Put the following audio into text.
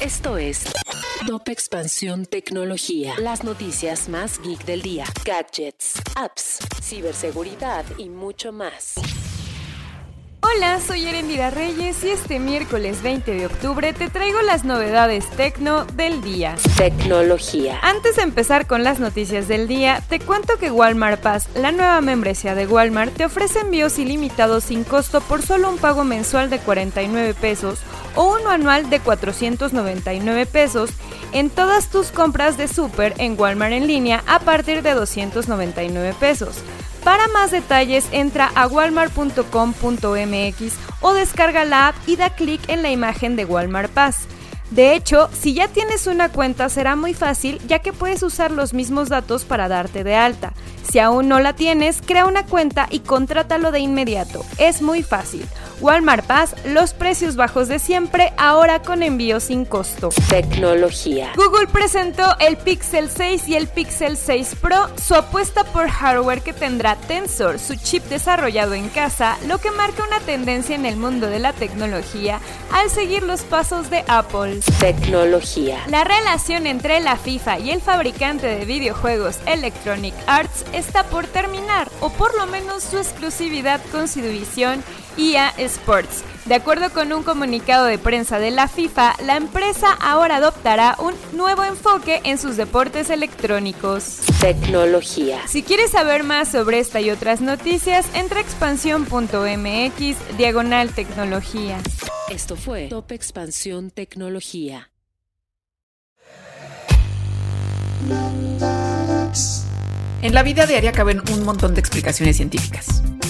Esto es Top Expansión Tecnología. Las noticias más geek del día. Gadgets, apps, ciberseguridad y mucho más. Hola, soy Erendira Reyes y este miércoles 20 de octubre te traigo las novedades tecno del día. Tecnología. Antes de empezar con las noticias del día, te cuento que Walmart Pass, la nueva membresía de Walmart, te ofrece envíos ilimitados sin costo por solo un pago mensual de 49 pesos o uno anual de 499 pesos en todas tus compras de súper en Walmart en línea a partir de 299 pesos. Para más detalles entra a walmart.com.mx o descarga la app y da clic en la imagen de Walmart Pass. De hecho, si ya tienes una cuenta será muy fácil ya que puedes usar los mismos datos para darte de alta. Si aún no la tienes, crea una cuenta y contrátalo de inmediato. Es muy fácil. Walmart Pass, los precios bajos de siempre, ahora con envío sin costo. Tecnología. Google presentó el Pixel 6 y el Pixel 6 Pro, su apuesta por hardware que tendrá Tensor, su chip desarrollado en casa, lo que marca una tendencia en el mundo de la tecnología al seguir los pasos de Apple. Tecnología. La relación entre la FIFA y el fabricante de videojuegos Electronic Arts está por terminar, o por lo menos su exclusividad con su división EA Sports. De acuerdo con un comunicado de prensa de la FIFA, la empresa ahora adoptará un nuevo enfoque en sus deportes electrónicos. Tecnología. Si quieres saber más sobre esta y otras noticias, entra a expansión.mx diagonal tecnología. Esto fue Top Expansión Tecnología. En la vida diaria caben un montón de explicaciones científicas.